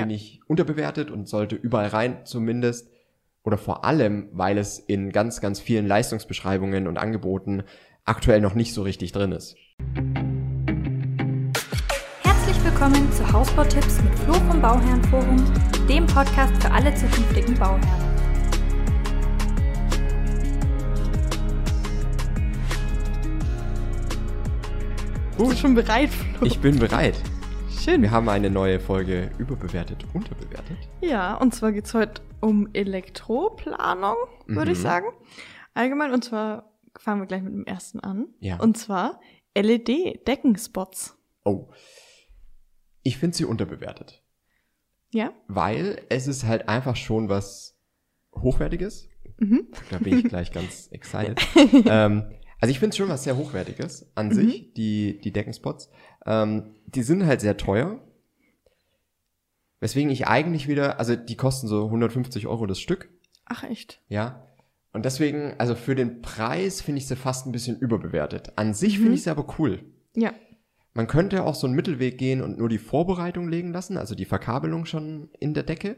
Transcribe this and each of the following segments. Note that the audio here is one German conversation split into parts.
finde ich unterbewertet und sollte überall rein zumindest. Oder vor allem, weil es in ganz, ganz vielen Leistungsbeschreibungen und Angeboten aktuell noch nicht so richtig drin ist. Herzlich willkommen zu Hausbautipps mit Flo vom Bauherrenforum, dem Podcast für alle zukünftigen Bauherren. Bist du schon bereit, Flo? Ich bin bereit. Schön. Wir haben eine neue Folge überbewertet, unterbewertet. Ja, und zwar geht's heute um Elektroplanung, würde ich Mhm. sagen. Allgemein, und zwar fangen wir gleich mit dem ersten an. Ja. Und zwar LED-Deckenspots. Oh. Ich finde sie unterbewertet. Ja? Weil es ist halt einfach schon was Hochwertiges. Mhm. Da bin ich gleich ganz excited. ähm, also ich finde es schon was sehr Hochwertiges an Mhm. sich, die, die Deckenspots. Ähm, die sind halt sehr teuer. Weswegen ich eigentlich wieder, also die kosten so 150 Euro das Stück, Ach, echt? ja. Und deswegen, also für den Preis finde ich sie fast ein bisschen überbewertet. An sich finde Mhm. ich sie aber cool. Ja. Man könnte auch so einen Mittelweg gehen und nur die Vorbereitung legen lassen, also die Verkabelung schon in der Decke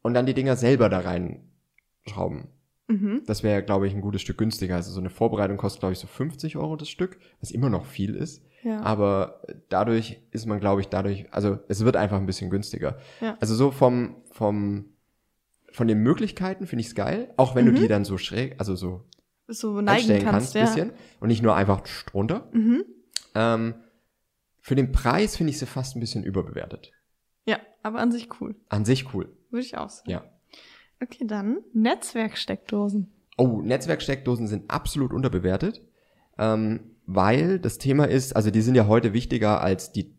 und dann die Dinger selber da reinschrauben. Mhm. Das wäre, glaube ich, ein gutes Stück günstiger. Also so eine Vorbereitung kostet, glaube ich, so 50 Euro das Stück, was immer noch viel ist. Ja. Aber dadurch ist man, glaube ich, dadurch, also es wird einfach ein bisschen günstiger. Ja. Also so vom, vom, von den Möglichkeiten finde ich es geil. Auch wenn Mhm. du die dann so schräg, also so so neigen kannst, kannst, ein bisschen. Und nicht nur einfach drunter. Mhm. Ähm, für den Preis finde ich sie fast ein bisschen überbewertet. Ja, aber an sich cool. An sich cool. Würde ich auch sagen. Ja. Okay, dann Netzwerksteckdosen. Oh, Netzwerksteckdosen sind absolut unterbewertet, ähm, weil das Thema ist, also die sind ja heute wichtiger als die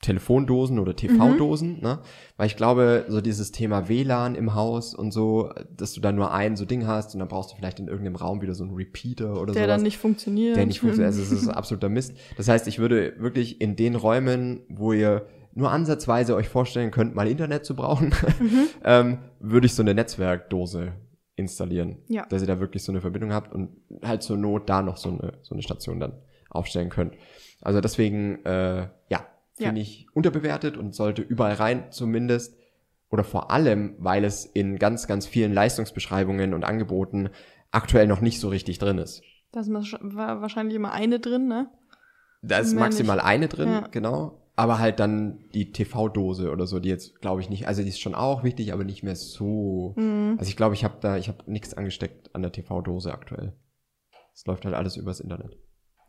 Telefondosen oder TV-Dosen, ne? Weil ich glaube, so dieses Thema WLAN im Haus und so, dass du da nur ein so Ding hast und dann brauchst du vielleicht in irgendeinem Raum wieder so einen Repeater oder Der sowas. dann nicht funktioniert. der nicht funktioniert. Also es ist absoluter Mist. Das heißt, ich würde wirklich in den Räumen, wo ihr nur ansatzweise euch vorstellen könnt, mal Internet zu brauchen, Mhm. ähm, würde ich so eine Netzwerkdose installieren. Ja. Dass ihr da wirklich so eine Verbindung habt und halt zur Not da noch so eine, so eine Station dann aufstellen könnt. Also deswegen, äh, ja, finde ich unterbewertet und sollte überall rein zumindest. Oder vor allem, weil es in ganz, ganz vielen Leistungsbeschreibungen und Angeboten aktuell noch nicht so richtig drin ist. Da ist wahrscheinlich immer eine drin, ne? Da ist maximal nicht. eine drin, Ja. genau. Aber halt dann die TV-Dose oder so, die jetzt, glaube ich, nicht, also die ist schon auch wichtig, aber nicht mehr so. Mhm. Also ich glaube, ich habe da, ich habe nichts angesteckt an der TV-Dose aktuell. Es läuft halt alles übers Internet.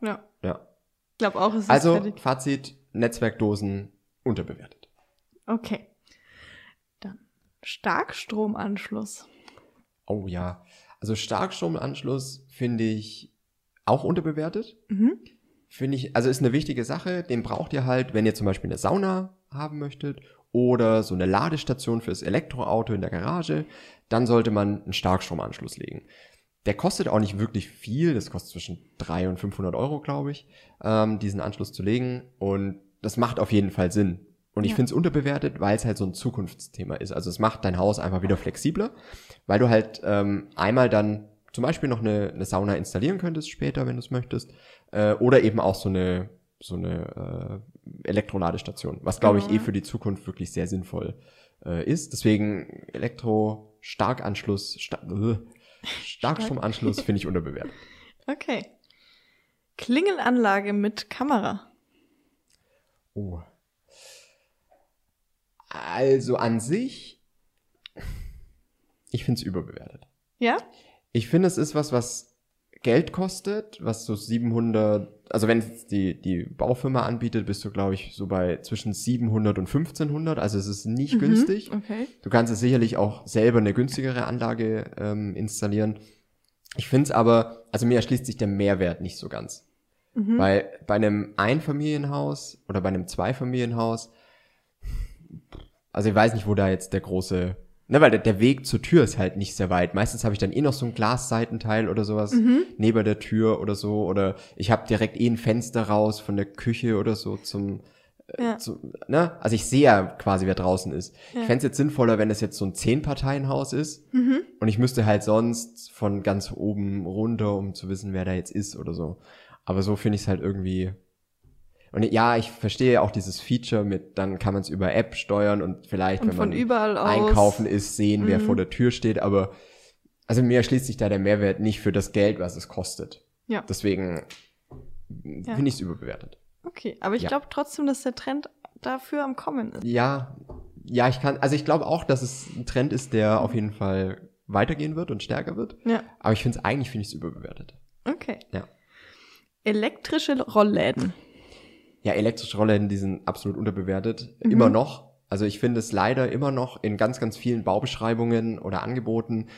Ja. Ja. Ich glaube auch, es ist Also, fertig. Fazit, Netzwerkdosen unterbewertet. Okay. Dann Starkstromanschluss. Oh ja. Also Starkstromanschluss finde ich auch unterbewertet. Mhm. Finde ich, also ist eine wichtige Sache. Den braucht ihr halt, wenn ihr zum Beispiel eine Sauna haben möchtet oder so eine Ladestation fürs Elektroauto in der Garage, dann sollte man einen Starkstromanschluss legen. Der kostet auch nicht wirklich viel. Das kostet zwischen 300 und 500 Euro, glaube ich, ähm, diesen Anschluss zu legen. Und das macht auf jeden Fall Sinn. Und ich Ja. finde es unterbewertet, weil es halt so ein Zukunftsthema ist. Also es macht dein Haus einfach wieder flexibler, weil du halt ähm, einmal dann zum Beispiel noch eine, eine Sauna installieren könntest später, wenn du es möchtest. Äh, oder eben auch so eine, so eine äh, Elektroladestation, was glaube ich Mhm. eh für die Zukunft wirklich sehr sinnvoll äh, ist. Deswegen Elektro-Starkanschluss, Sta äh, Starkstromanschluss finde ich unterbewertet. Okay. Klingelanlage mit Kamera. Oh. Also an sich, ich finde es überbewertet. Ja? Ich finde, es ist was, was Geld kostet, was so 700, also wenn es die, die Baufirma anbietet, bist du, glaube ich, so bei zwischen 700 und 1500, also es ist nicht Mhm. günstig. Okay. Du kannst es sicherlich auch selber eine günstigere Anlage ähm, installieren. Ich finde es aber, also mir erschließt sich der Mehrwert nicht so ganz. Mhm. Weil bei einem Einfamilienhaus oder bei einem Zweifamilienhaus, also ich weiß nicht, wo da jetzt der große, ne, weil der, der Weg zur Tür ist halt nicht sehr weit. Meistens habe ich dann eh noch so ein Glasseitenteil oder sowas Mhm. neben der Tür oder so. Oder ich habe direkt eh ein Fenster raus von der Küche oder so zum, Ja. zu, ne? Also ich sehe ja quasi, wer draußen ist. Ja. Ich fände es jetzt sinnvoller, wenn es jetzt so ein Zehn-Parteien-Haus ist Mhm. und ich müsste halt sonst von ganz oben runter, um zu wissen, wer da jetzt ist oder so. Aber so finde ich es halt irgendwie. Und ja, ich verstehe auch dieses Feature mit, dann kann man es über App steuern und vielleicht, Und wenn von man überall aus. einkaufen ist, sehen, wer Mhm. vor der Tür steht. Aber also mir erschließt sich da der Mehrwert nicht für das Geld, was es kostet. Ja. Deswegen Ja. finde ich es überbewertet. Okay, aber ich Ja. glaube trotzdem, dass der Trend dafür am Kommen ist. Ja, ja, ich kann, also ich glaube auch, dass es ein Trend ist, der auf jeden Fall weitergehen wird und stärker wird. Ja, Aber ich finde es eigentlich finde ich es überbewertet. okay. Ja. Elektrische Rollläden. Ja, elektrische Rollläden, die sind absolut unterbewertet. Mhm. Immer noch. Also ich finde es leider immer noch in ganz, ganz vielen Baubeschreibungen oder Angeboten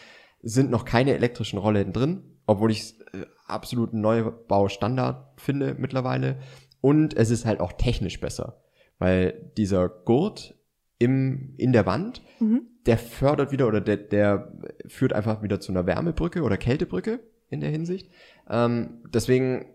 sind noch keine elektrischen Rollläden drin, obwohl ich es äh, absolut Neubaustandard finde mittlerweile. Und es ist halt auch technisch besser, weil dieser Gurt im, in der Wand, Mhm. der fördert wieder oder der, der führt einfach wieder zu einer Wärmebrücke oder Kältebrücke in der Hinsicht. Ähm, deswegen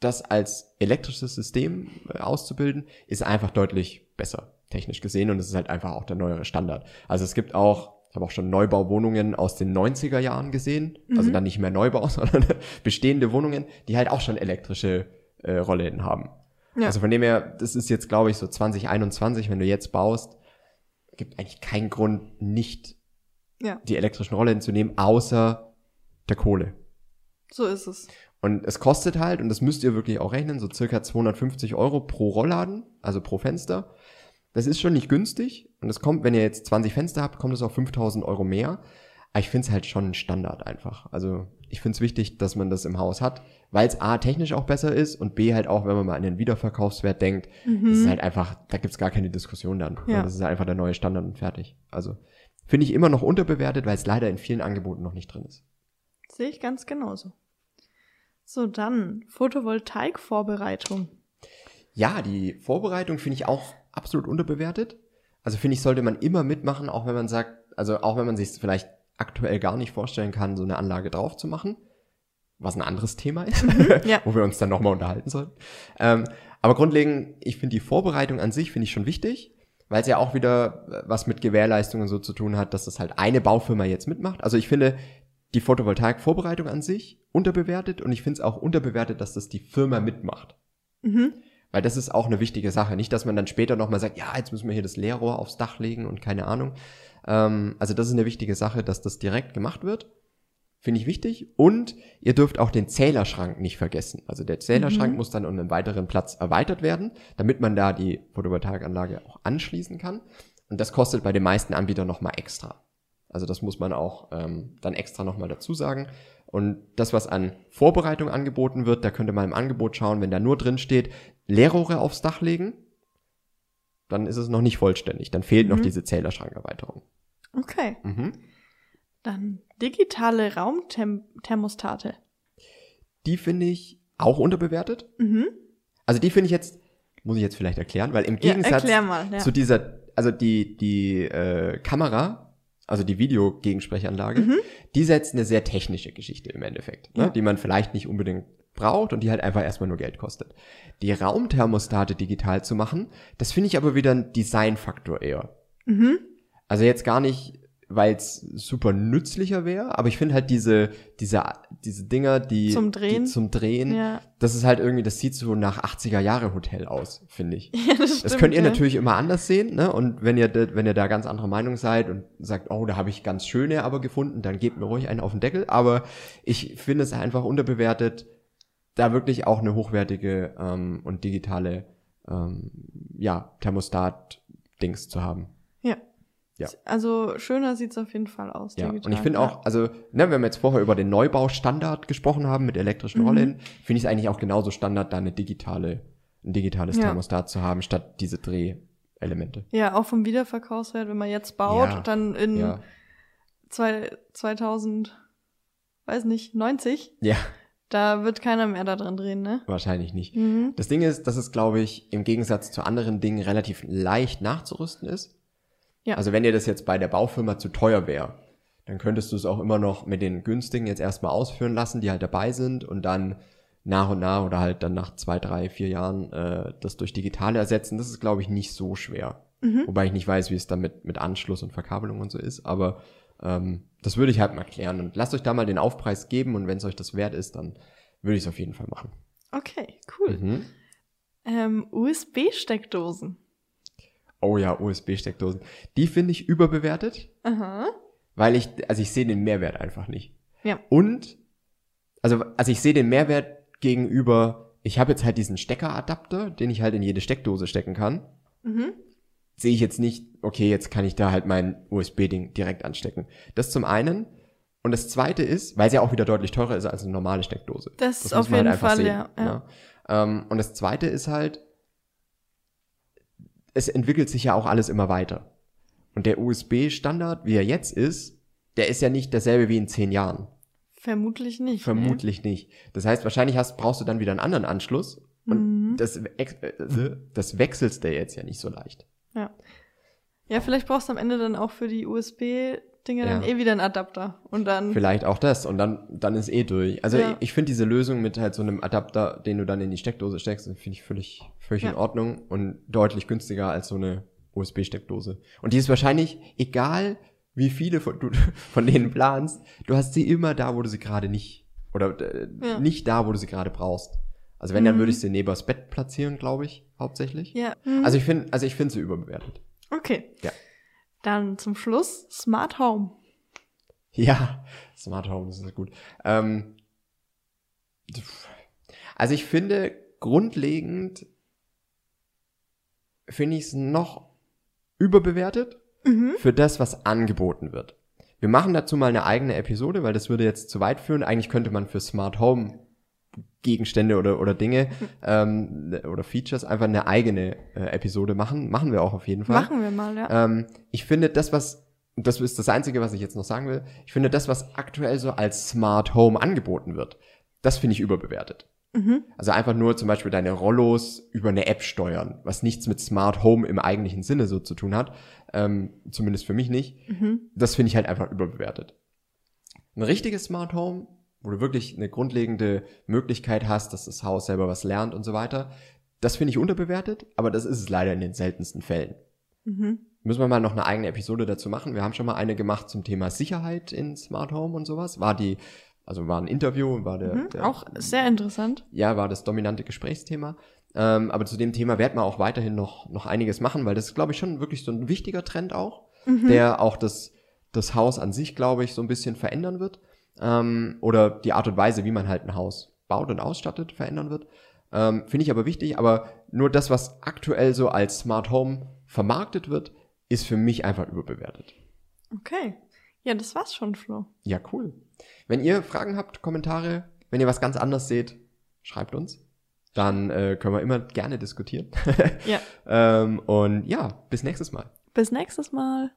das als elektrisches System äh, auszubilden, ist einfach deutlich besser, technisch gesehen. Und es ist halt einfach auch der neuere Standard. Also es gibt auch, ich habe auch schon Neubauwohnungen aus den 90er Jahren gesehen. Also Mhm. dann nicht mehr Neubau, sondern bestehende Wohnungen, die halt auch schon elektrische äh, Rollläden haben. Ja. Also von dem her, das ist jetzt, glaube ich, so 2021, wenn du jetzt baust, gibt eigentlich keinen Grund, nicht Ja, die elektrischen Rollläden zu nehmen, außer der Kohle. so ist es. Und es kostet halt, und das müsst ihr wirklich auch rechnen, so circa 250 Euro pro Rollladen, also pro Fenster. Das ist schon nicht günstig. Und es kommt, wenn ihr jetzt 20 Fenster habt, kommt es auf 5000 Euro mehr. Aber ich finde es halt schon ein Standard einfach. Also ich finde es wichtig, dass man das im Haus hat, weil es A, technisch auch besser ist und B, halt auch, wenn man mal an den Wiederverkaufswert denkt, Mhm. ist es halt einfach, da gibt's gar keine Diskussion dann. Ja. Das ist halt einfach der neue Standard und fertig. Also finde ich immer noch unterbewertet, weil es leider in vielen Angeboten noch nicht drin ist. Sehe ich ganz genauso. So, dann Photovoltaikvorbereitung. Ja, die Vorbereitung finde ich auch absolut unterbewertet. Also finde ich, sollte man immer mitmachen, auch wenn man sagt, also auch wenn man sich vielleicht aktuell gar nicht vorstellen kann, so eine Anlage drauf zu machen, was ein anderes Thema ist, ja. wo wir uns dann nochmal unterhalten sollten. Ähm, aber grundlegend, ich finde die Vorbereitung an sich finde ich schon wichtig, weil es ja auch wieder äh, was mit Gewährleistungen so zu tun hat, dass das halt eine Baufirma jetzt mitmacht. Also ich finde die Photovoltaik-Vorbereitung an sich unterbewertet und ich finde es auch unterbewertet, dass das die Firma mitmacht. Mhm. Weil das ist auch eine wichtige Sache. Nicht, dass man dann später nochmal sagt, ja, jetzt müssen wir hier das Leerrohr aufs Dach legen und keine Ahnung. Ähm, also das ist eine wichtige Sache, dass das direkt gemacht wird. Finde ich wichtig. Und ihr dürft auch den Zählerschrank nicht vergessen. Also der Zählerschrank Mhm. muss dann um einen weiteren Platz erweitert werden, damit man da die Photovoltaikanlage auch anschließen kann. Und das kostet bei den meisten Anbietern nochmal extra. Also das muss man auch ähm, dann extra nochmal dazu sagen. Und das, was an Vorbereitung angeboten wird, da könnt ihr mal im Angebot schauen, wenn da nur drin steht, Leerrohre aufs Dach legen, dann ist es noch nicht vollständig. Dann fehlt noch Mhm. diese Zählerschrankerweiterung. Okay. Mhm. Dann digitale Raumthermostate. Die finde ich auch unterbewertet. Mhm. Also die finde ich jetzt, muss ich jetzt vielleicht erklären, weil im Ja, Gegensatz erklär mal. Ja. zu dieser, also die, die äh, Kamera, also die Videogegensprechanlage, Mhm. die setzt eine sehr technische Geschichte im Endeffekt, ne? Ja. die man vielleicht nicht unbedingt braucht und die halt einfach erstmal nur Geld kostet. Die Raumthermostate digital zu machen, das finde ich aber wieder ein Designfaktor eher. Mhm. Also jetzt gar nicht, weil es super nützlicher wäre, aber ich finde halt diese, diese, diese Dinger, die Zum Drehen? die zum Drehen, Ja. das ist halt irgendwie, das sieht so nach 80er Jahre Hotel aus, finde ich. ja, das stimmt. Das könnt ihr ja. natürlich immer anders sehen, ne? Und wenn ihr, da- wenn ihr da ganz anderer Meinung seid und sagt, oh, da habe ich ganz schöne aber gefunden, dann gebt mir ruhig einen auf den Deckel. Aber ich finde es einfach unterbewertet, da wirklich auch eine hochwertige ähm, und digitale ähm, ja, Thermostat-Dings zu haben. Ja. Ja. Also schöner sieht's auf jeden Fall aus. Ja, digital. und ich finde auch, also, ne, wenn wir jetzt vorher über den Neubaustandard gesprochen haben mit elektrischen Mhm. Rollen, finde ich es eigentlich auch genauso Standard, da eine digitale, ein digitales Ja. Thermostat zu haben, statt diese Drehelemente. Ja, auch vom Wiederverkaufswert, wenn man jetzt baut, Ja. dann in Ja. zwei, 2000, weiß nicht, 90, Ja, da wird keiner mehr da dran drehen, ne? wahrscheinlich nicht. Mhm. Das Ding ist, dass es, glaube ich, im Gegensatz zu anderen Dingen relativ leicht nachzurüsten ist. Ja. Also wenn dir das jetzt bei der Baufirma zu teuer wäre, dann könntest du es auch immer noch mit den günstigen jetzt erstmal ausführen lassen, die halt dabei sind und dann nach und nach oder halt dann nach zwei, drei, vier Jahren äh, das durch digitale ersetzen. Das ist, glaube ich, nicht so schwer. Mhm. Wobei ich nicht weiß, wie es dann mit, mit Anschluss und Verkabelung und so ist, aber ähm, das würde ich halt mal klären. Und lasst euch da mal den Aufpreis geben und wenn es euch das wert ist, dann würde ich es auf jeden Fall machen. Okay, cool. Mhm. Ähm, USB-Steckdosen. Oh ja, USB-Steckdosen. Die finde ich überbewertet, Aha. weil ich, also ich sehe den Mehrwert einfach nicht. Ja. Und, also, also ich sehe den Mehrwert gegenüber, ich habe jetzt halt diesen Steckeradapter, den ich halt in jede Steckdose stecken kann. Mhm. Sehe ich jetzt nicht, okay, jetzt kann ich da halt mein USB-Ding direkt anstecken. Das zum einen. Und das zweite ist, weil es ja auch wieder deutlich teurer ist als eine normale Steckdose. Das, muss auf man jeden halt einfach Fall, sehen, ja. ja. ne? Ähm, und das zweite ist halt, es entwickelt sich ja auch alles immer weiter. Und der USB-Standard, wie er jetzt ist, der ist ja nicht derselbe wie in zehn Jahren. Vermutlich nicht. Vermutlich nicht. Das heißt, wahrscheinlich hast, brauchst du dann wieder einen anderen Anschluss. Und Mhm. das, äh, das wechselst du jetzt ja nicht so leicht. Nee. Ja. ja, vielleicht brauchst du am Ende dann auch für die USB-Dinger dann Ja. eh wieder einen Adapter. Und dann. Vielleicht auch das. Und dann, dann ist eh durch. Also Ja. ich, ich finde diese Lösung mit halt so einem Adapter, den du dann in die Steckdose steckst, finde ich völlig, völlig in Ja. Ordnung und deutlich günstiger als so eine USB-Steckdose. Und die ist wahrscheinlich, egal wie viele von, du, von denen planst, du hast sie immer da, wo du sie gerade nicht, oder äh, Ja. nicht da, wo du sie gerade brauchst. Also wenn, dann Mhm. würde ich sie neben das Bett platzieren, glaube ich, hauptsächlich. ja. Mhm. Also ich finde, also ich finde sie überbewertet. okay. Ja. Dann zum Schluss Smart Home. Ja, Smart Home, das ist gut. Ähm, also ich finde, grundlegend finde ich es noch überbewertet Mhm. für das, was angeboten wird. Wir machen dazu mal eine eigene Episode, weil das würde jetzt zu weit führen. Eigentlich könnte man für Smart Home Gegenstände oder, oder Dinge ähm, oder Features einfach eine eigene äh, Episode machen. Machen wir auch auf jeden Fall. Machen wir mal, ja. Ähm, ich finde das, was, das ist das Einzige, was ich jetzt noch sagen will, ich finde das, was aktuell so als Smart Home angeboten wird, das finde ich überbewertet. Mhm. Also einfach nur zum Beispiel deine Rollos über eine App steuern, was nichts mit Smart Home im eigentlichen Sinne so zu tun hat, ähm, zumindest für mich nicht. Mhm. Das finde ich halt einfach überbewertet. Ein richtiges Smart Home, wo du wirklich eine grundlegende Möglichkeit hast, dass das Haus selber was lernt und so weiter, das finde ich unterbewertet, aber das ist es leider in den seltensten Fällen. Mhm. Müssen wir mal noch eine eigene Episode dazu machen. Wir haben schon mal eine gemacht zum Thema Sicherheit in Smart Home und sowas. War die, also war ein Interview, war der, Mhm. der Auch sehr interessant. ja, war das dominante Gesprächsthema. Ähm, aber zu dem Thema werden wir auch weiterhin noch, noch einiges machen, weil das ist, glaube ich, schon wirklich so ein wichtiger Trend auch, Mhm. der auch das, das Haus an sich, glaube ich, so ein bisschen verändern wird. Ähm, oder die Art und Weise, wie man halt ein Haus baut und ausstattet, verändern wird. Ähm, Finde ich aber wichtig, aber nur das, was aktuell so als Smart Home vermarktet wird, ist für mich einfach überbewertet. Okay. Ja, das war's schon, Flo. Ja, cool. Wenn ihr Fragen habt, Kommentare, wenn ihr was ganz anderes seht, schreibt uns. Dann äh, können wir immer gerne diskutieren. Ja. ähm, und ja, bis nächstes Mal. Bis nächstes Mal.